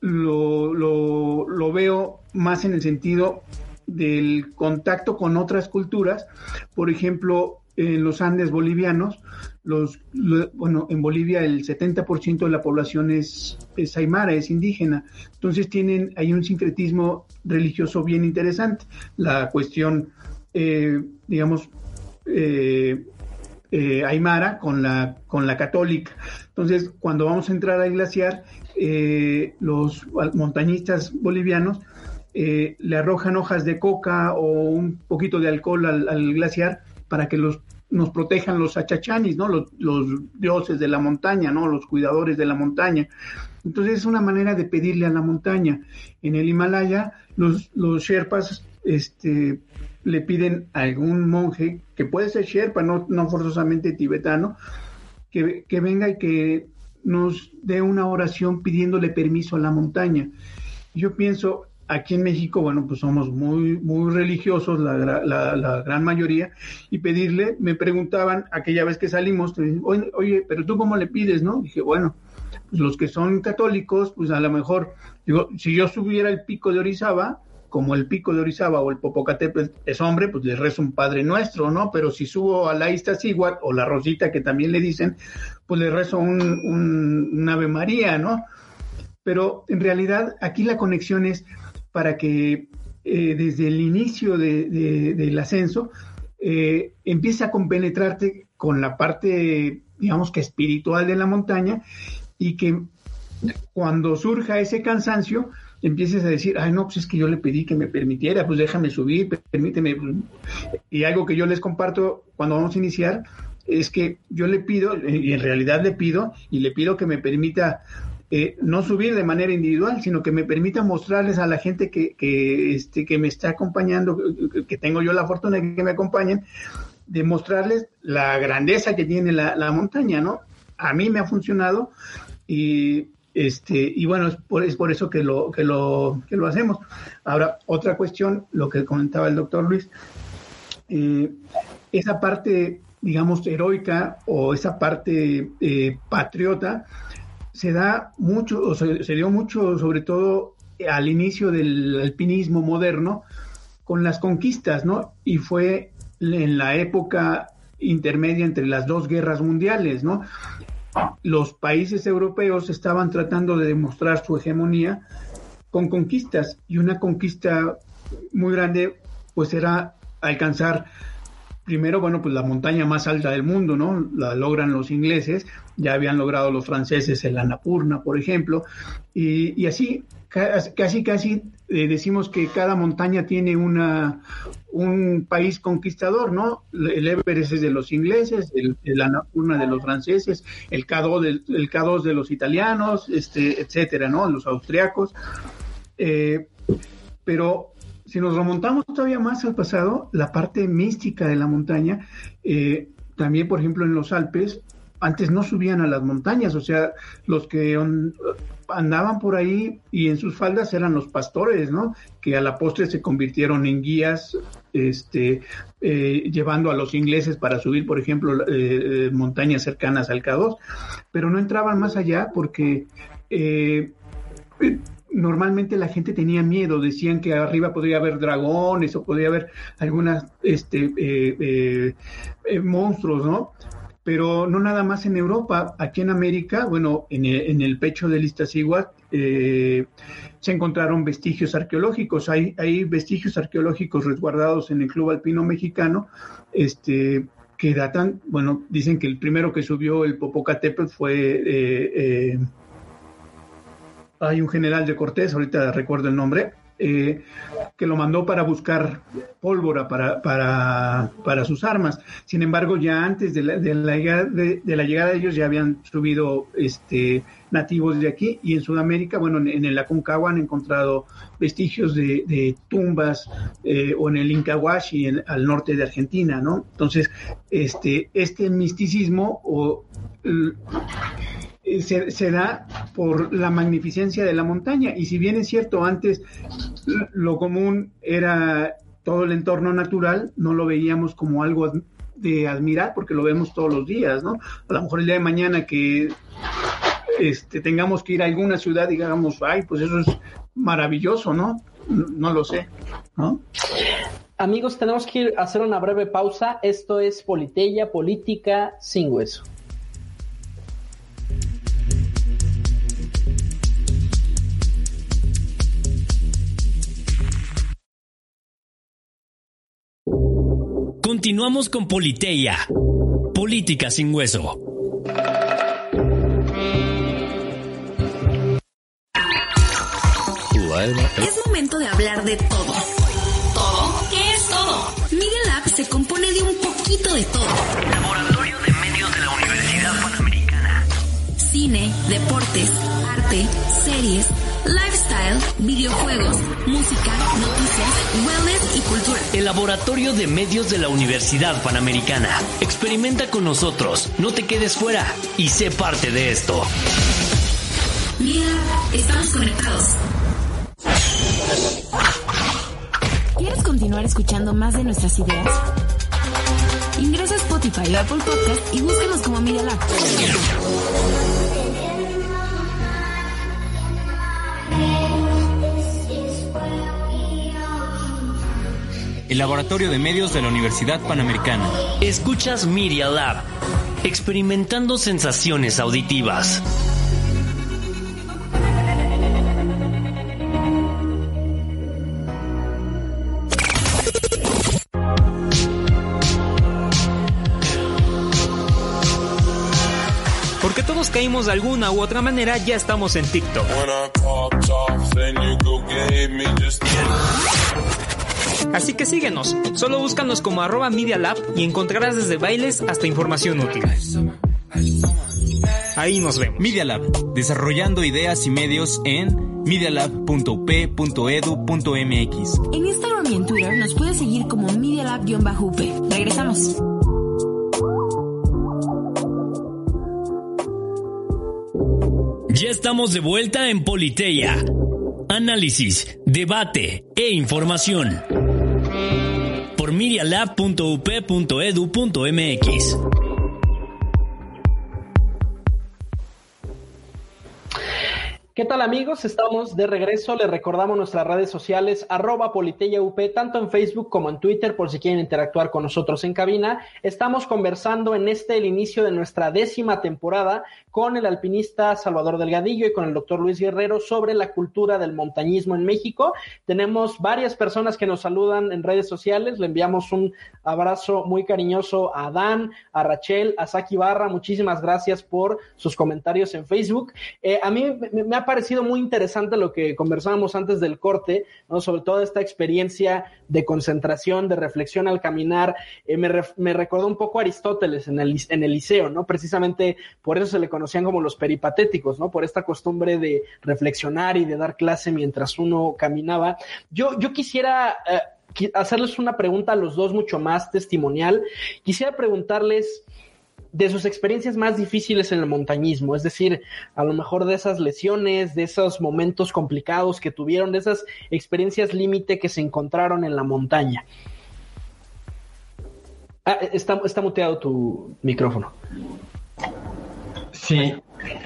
lo, lo, veo más en el sentido del contacto con otras culturas. Por ejemplo, en los Andes bolivianos, los, bueno, en Bolivia el 70% de la población es, es, es indígena. Entonces tienen hay un sincretismo religioso bien interesante. La cuestión, eh, digamos, eh, eh, aymara con la, con la católica. Entonces, cuando vamos a entrar al glaciar, eh, los montañistas bolivianos eh, le arrojan hojas de coca o un poquito de alcohol al, glaciar para que los nos protejan los achachanis, ¿no? Los, dioses de la montaña, ¿no? Los cuidadores de la montaña. Entonces es una manera de pedirle a la montaña. En el Himalaya, los, los Sherpas este, le piden a algún monje, que puede ser Sherpa, no, no forzosamente tibetano, que, que, venga y que nos dé una oración pidiéndole permiso a la montaña. Yo pienso, aquí en México, bueno, pues somos muy, muy religiosos, la, la, la gran mayoría, y pedirle, me preguntaban aquella vez que salimos, oye, oye, pero tú cómo le pides, ¿no? Dije, bueno, pues los que son católicos, pues a lo mejor, digo, si yo subiera el pico de Orizaba, como el pico de Orizaba o el Popocatépetl es hombre, pues le rezo un Padre Nuestro, ¿no? Pero si subo a la Iztaccíhuatl o la Rosita, que también le dicen, pues le rezo un, Ave María, ¿no? Pero en realidad aquí la conexión es para que eh, desde el inicio del ascenso eh, empiece a compenetrarte con la parte, digamos que espiritual de la montaña y que cuando surja ese cansancio, empieces a decir, ay, no, pues es que yo le pedí que me permitiera, pues déjame subir, permíteme. Y algo que yo les comparto cuando vamos a iniciar es que yo le pido, y en realidad le pido, y le pido que me permita eh, no subir de manera individual, sino que me permita mostrarles a la gente que, que, este, que me está acompañando, que tengo yo la fortuna de que me acompañen, de mostrarles la grandeza que tiene la, la montaña, ¿no? A mí me ha funcionado y este, y bueno, es por, es por eso que lo, que, lo, que lo hacemos. Ahora, otra cuestión, lo que comentaba el doctor Luis, eh, esa parte, digamos, heroica o esa parte eh, patriota se da mucho, o se, dio mucho, sobre todo al inicio del alpinismo moderno, con las conquistas, ¿no? Y fue en la época intermedia entre las dos guerras mundiales, ¿no? Los países europeos estaban tratando de demostrar su hegemonía con conquistas y una conquista muy grande pues era alcanzar primero, bueno, pues la montaña más alta del mundo, ¿no? La logran los ingleses, ya habían logrado los franceses el Annapurna, por ejemplo, y, así, casi, casi eh, decimos que cada montaña tiene una, un país conquistador, ¿no? El Everest es de los ingleses, el, el Annapurna de los franceses, el K2 de, el K2 de los italianos, este, etcétera, ¿no? Los austriacos. Eh, pero si nos remontamos todavía más al pasado, la parte mística de la montaña, eh, también por ejemplo en los Alpes, antes no subían a las montañas, o sea, los que andaban por ahí y en sus faldas eran los pastores, ¿no? Que a la postre se convirtieron en guías, este, eh, llevando a los ingleses para subir, por ejemplo, eh, montañas cercanas al K2, pero no entraban más allá porque normalmente la gente tenía miedo, decían que arriba podría haber dragones o podría haber algunas este, eh, eh, eh, monstruos, ¿no? Pero no nada más en Europa, aquí en América, bueno, en el, en el pecho del Iztaccíhuatl se encontraron vestigios arqueológicos, hay, hay vestigios arqueológicos resguardados en el Club Alpino Mexicano, este, que datan, bueno, dicen que el primero que subió el Popocatépetl fue eh, eh, hay un general de Cortés, ahorita recuerdo el nombre, eh, que lo mandó para buscar pólvora para, para, para, sus armas. Sin embargo, ya antes de la, de, la, de, de llegada de ellos ya habían subido este, nativos de aquí y en Sudamérica, bueno, en, en el Aconcagua han encontrado vestigios de, tumbas eh, o en el Incahuashi, en, al norte de Argentina, ¿no? Entonces, este, este misticismo o se, se, da por la magnificencia de la montaña. Y si bien es cierto, antes lo común era todo el entorno natural, no lo veíamos como algo de admirar porque lo vemos todos los días, ¿no? A lo mejor el día de mañana que este, tengamos que ir a alguna ciudad y digamos, ay, pues eso es maravilloso, ¿no? No lo sé, ¿no? Amigos, tenemos que hacer una breve pausa. Esto es Politeya, Política sin Hueso. Continuamos con Politeia, Política sin Hueso. Es momento de hablar de todo. ¿Todo? ¿Qué es todo? Media Lab se compone de un poquito de todo. Laboratorio de Medios de la Universidad Panamericana. Cine, deportes, arte, series, lifestyle, videojuegos, música, noticias, wellness y cultura. El Laboratorio de Medios de la Universidad Panamericana. Experimenta con nosotros, no te quedes fuera y sé parte de esto. Mira, estamos conectados. ¿Quieres continuar escuchando más de nuestras ideas? Ingresa a Spotify o Apple Podcast y búscanos como Media Lab. El Laboratorio de Medios de la Universidad Panamericana. Escuchas Media Lab, experimentando sensaciones auditivas. Porque todos caímos de alguna u otra manera, ya estamos en TikTok. Así que síguenos, solo búscanos como arroba Media Lab y encontrarás desde bailes hasta información útil. Ahí nos vemos. Media Lab, desarrollando ideas y medios en medialab.up.edu.mx. En Instagram y en Twitter nos puedes seguir como Media Lab-UP. Regresamos. Ya estamos de vuelta en Politeya. Análisis, debate e información. Medialab.up.edu.mx. ¿Qué tal amigos? Estamos de regreso. Les recordamos nuestras redes sociales, arroba UP, tanto en Facebook como en Twitter, por si quieren interactuar con nosotros en cabina. Estamos conversando en este, el inicio de nuestra décima temporada, con el alpinista Salvador Delgadillo y con el doctor Luis Guerrero sobre la cultura del montañismo en México. Tenemos varias personas que nos saludan en redes sociales. Le enviamos un abrazo muy cariñoso a Dan, a Rachel, a Saki Barra. Muchísimas gracias por sus comentarios en Facebook. Eh, a mí me, me parecido muy interesante lo que conversábamos antes del corte, ¿no? sobre todo esta experiencia de concentración, de reflexión al caminar. Eh, me, me, recordó un poco a Aristóteles en el, en el liceo, ¿no? Precisamente por eso se le conocían como los peripatéticos, ¿no? Por esta costumbre de reflexionar y de dar clase mientras uno caminaba. Yo, yo quisiera... Eh, hacerles una pregunta a los dos mucho más testimonial. Quisiera preguntarles, de sus experiencias más difíciles en el montañismo, es decir, a lo mejor de esas lesiones, de esos momentos complicados que tuvieron, de esas experiencias límite que se encontraron en la montaña. Ah, está, está muteado tu micrófono. Sí,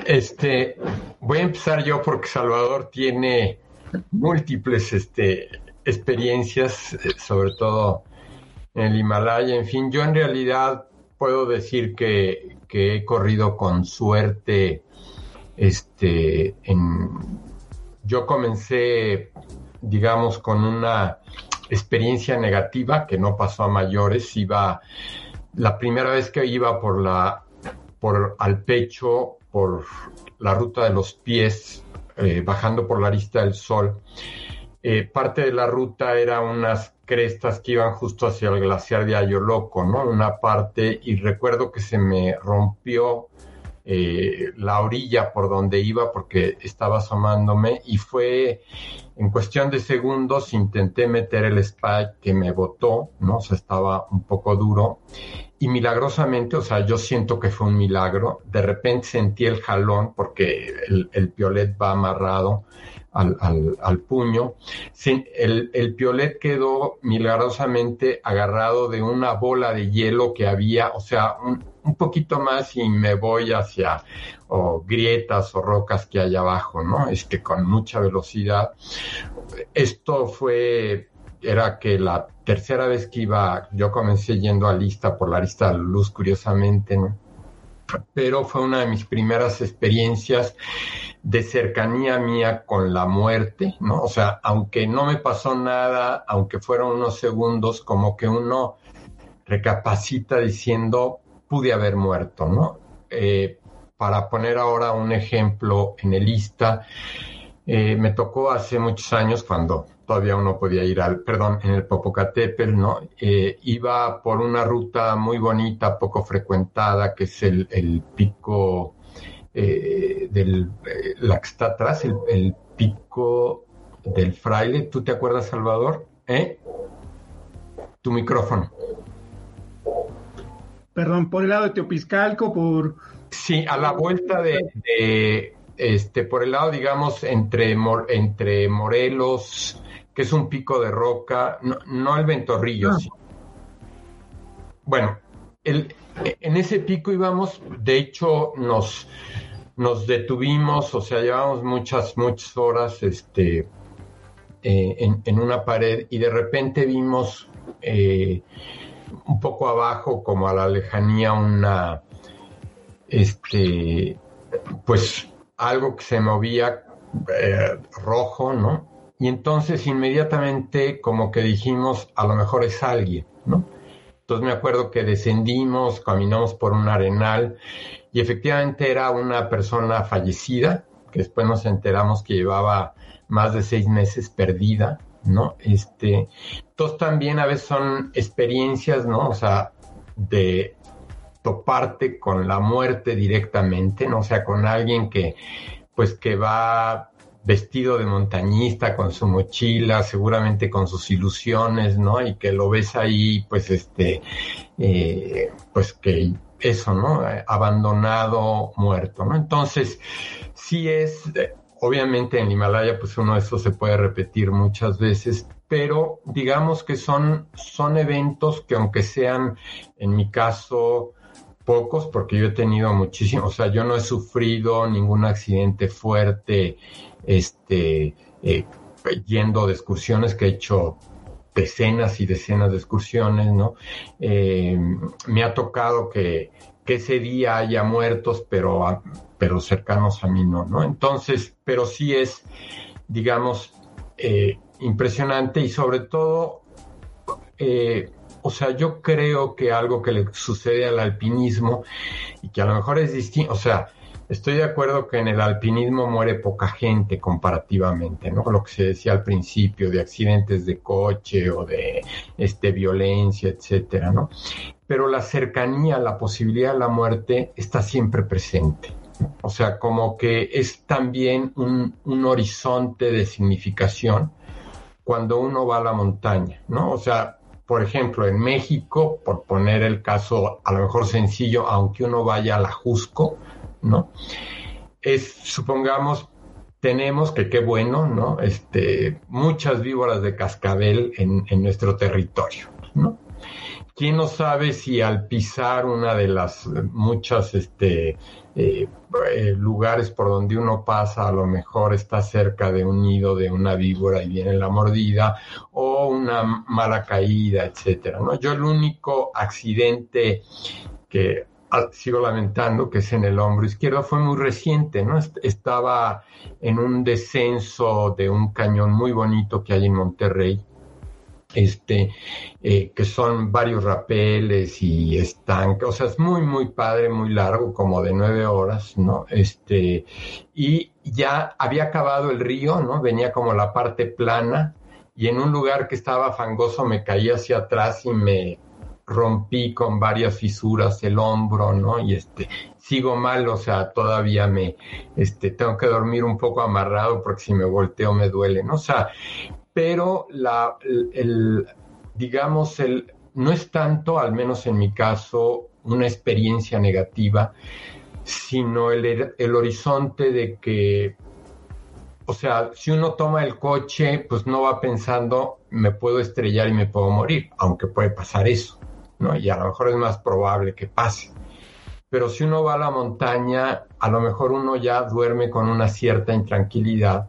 este, voy a empezar yo porque Salvador tiene múltiples este, experiencias, eh, sobre todo en el Himalaya, en fin, yo en realidad puedo decir que, he corrido con suerte. Este, yo comencé, digamos, con una experiencia negativa que no pasó a mayores. Iba, la primera vez que iba por la, por al pecho, por la ruta de los pies, eh, bajando por la arista del sol. Eh, parte de la ruta era unas crestas que iban justo hacia el glaciar de Ayoloco, ¿no? Una parte, y recuerdo que se me rompió eh, la orilla por donde iba porque estaba asomándome y fue en cuestión de segundos intenté meter el spike que me botó, ¿no? O sea, estaba un poco duro y milagrosamente, o sea, yo siento que fue un milagro, de repente sentí el jalón porque el, el piolet va amarrado al, puño. el, piolet quedó milagrosamente agarrado de una bola de hielo que había, o sea, un, poquito más y me voy hacia o grietas o rocas que hay abajo, ¿no? Es que con mucha velocidad. Esto fue, era que la tercera vez que iba, yo comencé yendo a lista por la lista luz, curiosamente, ¿no? Pero fue una de mis primeras experiencias de cercanía mía con la muerte, ¿no? O sea, aunque no me pasó nada, aunque fueron unos segundos, como que uno recapacita diciendo, pude haber muerto, ¿no? Eh, para poner ahora un ejemplo en el lista, eh, me tocó hace muchos años cuando todavía uno podía ir al, perdón, en el Popocatépetl, ¿no? Eh, iba por una ruta muy bonita, poco frecuentada, que es el, el pico eh, del, eh, la que está atrás, el, el, pico del fraile. ¿Tú te acuerdas, Salvador? ¿Eh? Tu micrófono. Perdón, por el lado de Teopiscalco, por... Sí, a la vuelta de, de este, por el lado, digamos, entre, entre Morelos, que es un pico de roca, no, el ventorrillo. Ah. Bueno, el, en ese pico íbamos, de hecho nos, nos detuvimos, o sea, llevamos muchas, muchas horas este, eh, en, una pared y de repente vimos eh, un poco abajo, como a la lejanía, una, este, pues algo que se movía eh, rojo, ¿no? Y entonces inmediatamente como que dijimos, a lo mejor es alguien, ¿no? Entonces me acuerdo que descendimos, caminamos por un arenal y efectivamente era una persona fallecida, que después nos enteramos que llevaba más de seis meses perdida, ¿no? Este, entonces también a veces son experiencias, ¿no? O sea, de toparte con la muerte directamente, ¿no? O sea, con alguien que, pues, que va vestido de montañista con su mochila, seguramente con sus ilusiones, ¿no? Y que lo ves ahí, pues, este, eh, pues que eso, ¿no? Abandonado, muerto, ¿no? Entonces, sí es, obviamente en el Himalaya, pues uno de esos se puede repetir muchas veces, pero digamos que son, son eventos que aunque sean, en mi caso, pocos, porque yo he tenido muchísimos, o sea, yo no he sufrido ningún accidente fuerte, este, eh, yendo de excursiones que he hecho decenas y decenas de excursiones, ¿no? Eh, me ha tocado que, que, ese día haya muertos, pero, pero cercanos a mí no, ¿no? Entonces, pero sí es, digamos, eh, impresionante y sobre todo, o sea, yo creo que algo que le sucede al alpinismo y que a lo mejor es distinto, o sea, estoy de acuerdo que en el alpinismo muere poca gente comparativamente, ¿no? Lo que se decía al principio de accidentes de coche o de este violencia, etcétera, ¿no? Pero la cercanía, la posibilidad de la muerte está siempre presente. O sea, como que es también un, un horizonte de significación cuando uno va a la montaña, ¿no? O sea, por ejemplo, en México, por poner el caso a lo mejor sencillo, aunque uno vaya a la Jusco, ¿no? Es, supongamos, tenemos que qué bueno, ¿no? Este, muchas víboras de cascabel en, en nuestro territorio, ¿no? ¿Quién no sabe si al pisar una de las muchas este, eh, eh, lugares por donde uno pasa, a lo mejor está cerca de un nido de una víbora y viene la mordida, o una mala caída, etcétera, ¿no? Yo el único accidente que sigo lamentando que es en el hombro izquierdo fue muy reciente, ¿no? Estaba en un descenso de un cañón muy bonito que hay en Monterrey este, eh, que son varios rapeles y estanques, o sea, es muy, muy padre, muy largo, como de nueve horas, ¿no? Este, y ya había acabado el río, ¿no? Venía como la parte plana y en un lugar que estaba fangoso me caí hacia atrás y me rompí con varias fisuras el hombro, ¿no? Y este, sigo mal, o sea, todavía me, este, tengo que dormir un poco amarrado porque si me volteo me duele, ¿no? O sea, pero la, el, digamos, el, no es tanto, al menos en mi caso, una experiencia negativa, sino el, el horizonte de que, o sea, si uno toma el coche, pues no va pensando, me puedo estrellar y me puedo morir, aunque puede pasar eso, ¿no? Y a lo mejor es más probable que pase. Pero si uno va a la montaña, a lo mejor uno ya duerme con una cierta intranquilidad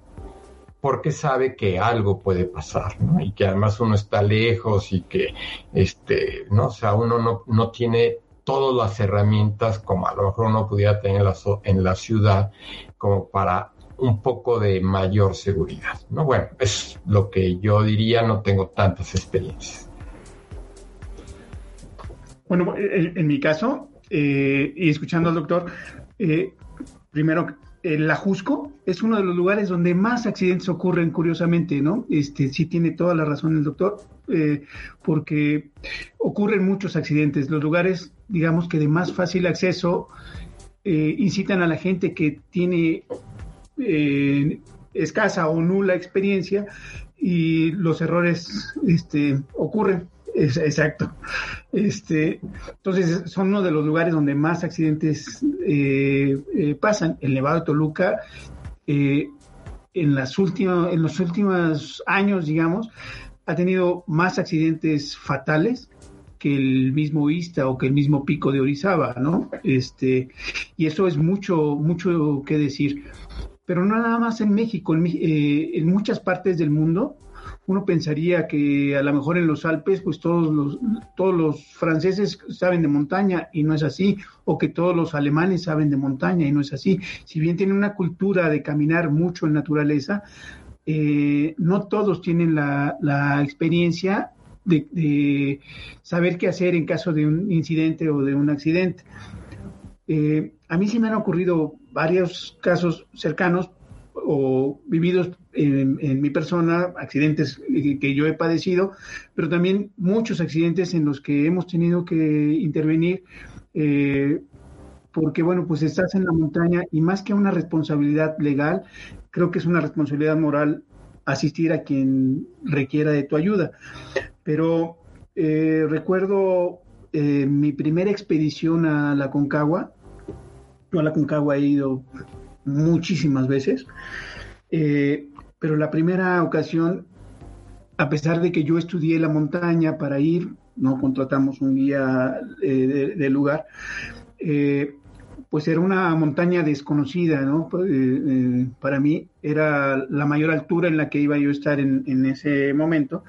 porque sabe que algo puede pasar. Y que además uno está lejos y que, este, ¿no? O sea, uno no, no tiene todas las herramientas como a lo mejor uno pudiera tener en la, en la ciudad como para un poco de mayor seguridad, ¿no? Bueno, es lo que yo diría, no tengo tantas experiencias. Bueno, en, mi caso, eh, y escuchando al doctor, eh, primero el Ajusco es uno de los lugares donde más accidentes ocurren, curiosamente, ¿no? Este, sí tiene toda la razón el doctor, eh, porque ocurren muchos accidentes. Los lugares, digamos que de más fácil acceso, eh, incitan a la gente que tiene eh, escasa o nula experiencia y los errores este, ocurren exacto. Este, entonces, son uno de los lugares donde más accidentes eh, eh, pasan. El Nevado de Toluca, eh, en, las últimas, en los últimos años, digamos, ha tenido más accidentes fatales que el mismo Ista o que el mismo pico de Orizaba, ¿no? Este, y eso es mucho, mucho que decir. Pero no nada más en México, en, en muchas partes del mundo uno pensaría que a lo mejor en los Alpes, pues todos los, todos los franceses saben de montaña y no es así, o que todos los alemanes saben de montaña y no es así. Si bien tienen una cultura de caminar mucho en naturaleza, eh, no todos tienen la, experiencia de, saber qué hacer en caso de un incidente o de un accidente. Eh, a mí sí me han ocurrido varios casos cercanos o vividos en, mi persona, accidentes que yo he padecido, pero también muchos accidentes en los que hemos tenido que intervenir eh, porque bueno, pues estás en la montaña y más que una responsabilidad legal, creo que es una responsabilidad moral asistir a quien requiera de tu ayuda. Pero eh, recuerdo eh, mi primera expedición a la Concagua, yo a la Concagua he ido muchísimas veces, eh, pero la primera ocasión, a pesar de que yo estudié la montaña para ir, no contratamos un guía del de lugar, pues era una montaña desconocida, ¿no? para mí era la mayor altura en la que iba yo a estar en, en ese momento.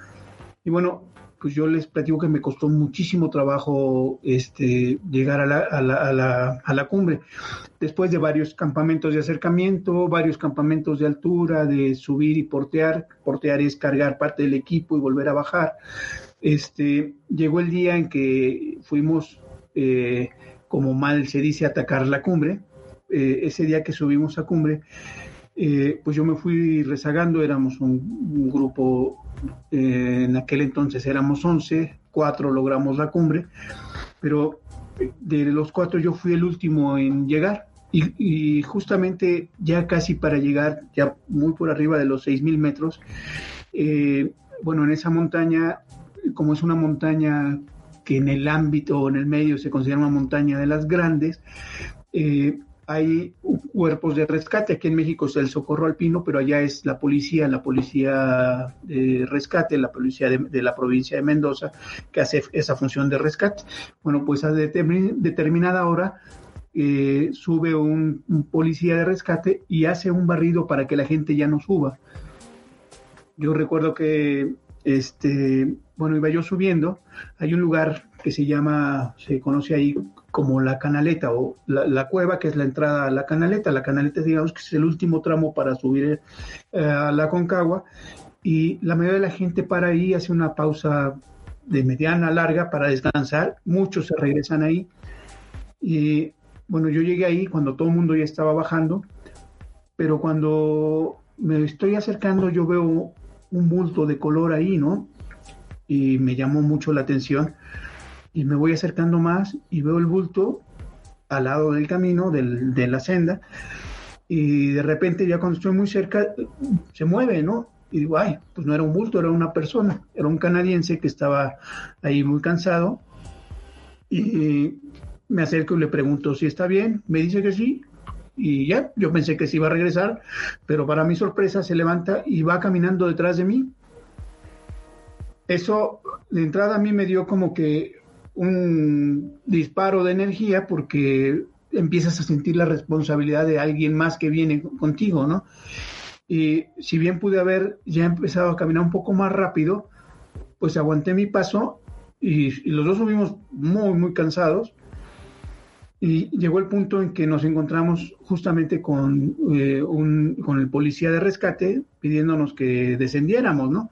Y bueno, pues yo les platico que me costó muchísimo trabajo este, llegar a la, a, la, a, la, a la, cumbre. Después de varios campamentos de acercamiento, varios campamentos de altura, de subir y portear. Portear es cargar parte del equipo y volver a bajar. Este, llegó el día en que fuimos, eh, como mal se dice, atacar la cumbre. Eh, ese día que subimos a cumbre, eh, pues yo me fui rezagando, éramos un, grupo eh, en aquel entonces éramos 11, cuatro logramos la cumbre, pero de los cuatro yo fui el último en llegar. Y, justamente ya casi para llegar, ya muy por arriba de los 6.000 metros, eh, bueno, en esa montaña, como es una montaña que en el ámbito o en el medio se considera una montaña de las grandes, hay cuerpos de rescate. Aquí en México es el socorro alpino, pero allá es la policía, la policía de rescate, la policía de, la provincia de Mendoza, que hace esa función de rescate. Bueno, pues a determin, determinada hora eh, sube un, un, policía de rescate y hace un barrido para que la gente ya no suba. Yo recuerdo que, este, bueno, iba yo subiendo, hay un lugar que se llama, se conoce ahí como la canaleta o la, la, cueva que es la entrada a la canaleta. La canaleta digamos que es el último tramo para subir eh, a la Concagua y la mayoría de la gente para ahí, hace una pausa de mediana larga para descansar, muchos se regresan ahí y bueno, yo llegué ahí cuando todo el mundo ya estaba bajando, pero cuando me estoy acercando yo veo un bulto de color ahí, ¿no? Y me llamó mucho la atención y me voy acercando más y veo el bulto al lado del camino, del, de la senda, y de repente ya cuando estoy muy cerca se mueve, ¿no? Y digo, ay, pues no era un bulto, era una persona, era un canadiense que estaba ahí muy cansado, y me acerco y le pregunto si está bien, me dice que sí, y ya, yo pensé que se iba a regresar, pero para mi sorpresa se levanta y va caminando detrás de mí. Eso de entrada a mí me dio como que un disparo de energía porque empiezas a sentir la responsabilidad de alguien más que viene contigo, ¿no? Y si bien pude haber ya empezado a caminar un poco más rápido, pues aguanté mi paso y, los dos subimos muy, muy cansados. Y llegó el punto en que nos encontramos justamente con, eh, un, con el policía de rescate pidiéndonos que descendiéramos, ¿no?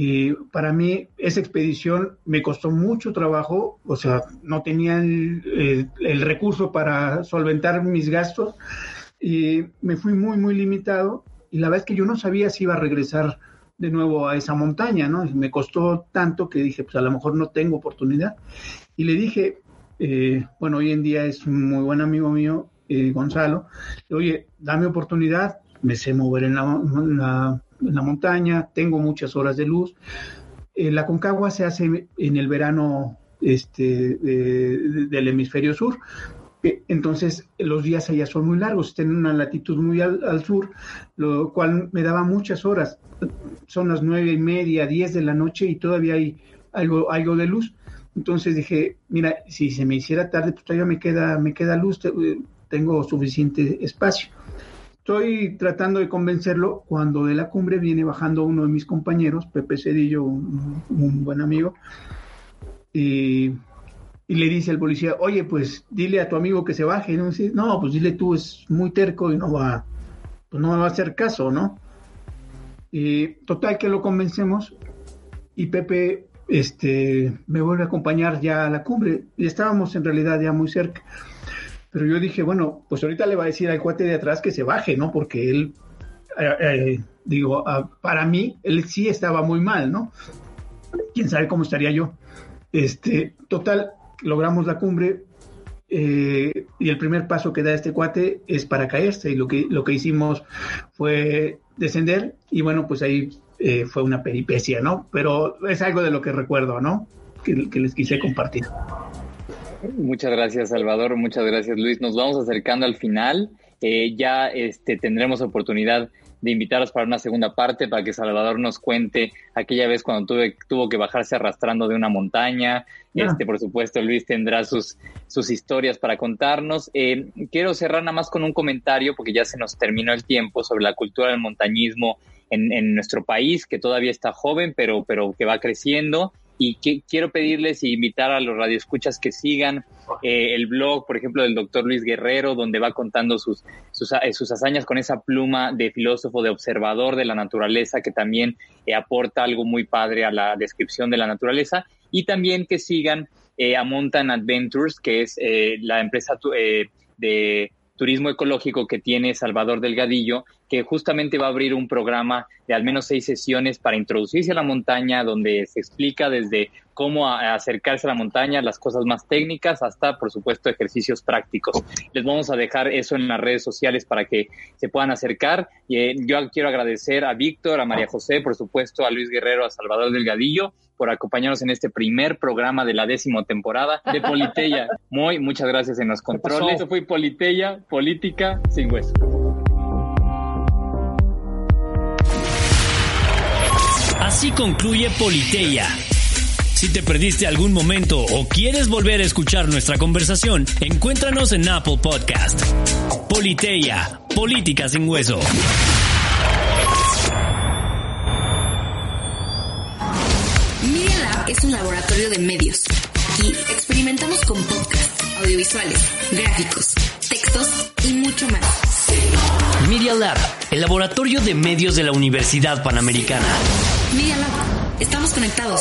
Y para mí esa expedición me costó mucho trabajo, o sea, no tenía el, el, recurso para solventar mis gastos y me fui muy, muy limitado y la verdad es que yo no sabía si iba a regresar de nuevo a esa montaña, ¿no? Me costó tanto que dije, pues a lo mejor no tengo oportunidad. Y le dije, eh, bueno, hoy en día es un muy buen amigo mío, eh, Gonzalo, oye, dame oportunidad, me sé mover en la, en la en la montaña, tengo muchas horas de luz. Eh, la Concagua se hace en el verano este, de, de, del hemisferio sur, eh, entonces los días allá son muy largos, están en una latitud muy al, sur, lo cual me daba muchas horas. Son las nueve y media, diez de la noche y todavía hay algo, algo de luz. Entonces dije, mira, si se me hiciera tarde, pues todavía me queda, me queda luz, tengo suficiente espacio. Estoy tratando de convencerlo cuando de la cumbre viene bajando uno de mis compañeros, Pepe Cedillo, un, buen amigo, y, le dice al policía, oye, pues dile a tu amigo que se baje. No, no pues dile tú, es muy terco y no va, pues no me va a hacer caso, ¿no? Y total que lo convencemos y Pepe este, me vuelve a acompañar ya a la cumbre y estábamos en realidad ya muy cerca. Pero yo dije, bueno, pues ahorita le va a decir al cuate de atrás que se baje, ¿no? Porque él, eh, eh, digo, uh, para mí, él sí estaba muy mal, ¿no? Quién sabe cómo estaría yo. Este, total, logramos la cumbre, eh, y el primer paso que da este cuate es para caerse y lo que, lo que hicimos fue descender y bueno, pues ahí fue una peripecia, ¿no? Pero es algo de lo que recuerdo, ¿no? Que les quise compartir. Muchas gracias, Salvador. Muchas gracias, Luis. Nos vamos acercando al final. Eh, ya este, tendremos oportunidad de invitarlos para una segunda parte, para que Salvador nos cuente aquella vez cuando tuve, tuvo que bajarse arrastrando de una montaña. Este, por supuesto, Luis tendrá sus, sus historias para contarnos. Eh, quiero cerrar nada más con un comentario, porque ya se nos terminó el tiempo, sobre la cultura del montañismo en, en nuestro país, que todavía está joven, pero, pero que va creciendo y que, quiero pedirles y invitar a los radioescuchas que sigan eh, el blog, por ejemplo, del doctor Luis Guerrero, donde va contando sus, sus, eh, sus, hazañas con esa pluma de filósofo, de observador de la naturaleza, que también eh, aporta algo muy padre a la descripción de la naturaleza, y también que sigan eh, a Mountain Adventures, que es la empresa de turismo ecológico que tiene Salvador Delgadillo, que justamente va a abrir un programa de al menos seis sesiones para introducirse a la montaña, donde se explica desde cómo acercarse a la montaña, las cosas más técnicas, hasta, por supuesto, ejercicios prácticos. Les vamos a dejar eso en las redes sociales para que se puedan acercar. Y, eh, yo quiero agradecer a Víctor, a María José, por supuesto, a Luis Guerrero, a Salvador Delgadillo, por acompañarnos en este primer programa de la décimo temporada de Politeya. Muy, muchas gracias en los controles. Esto fue Politeya, política sin hueso. Así concluye Politeya. Si te perdiste algún momento o quieres volver a escuchar nuestra conversación, encuéntranos en Apple Podcast. Politeya, política sin hueso. Media Lab es un laboratorio de medios. Aquí experimentamos con podcasts, audiovisuales, gráficos, textos y mucho más. Media Lab, el laboratorio de medios de la Universidad Panamericana. Media Lab, estamos conectados.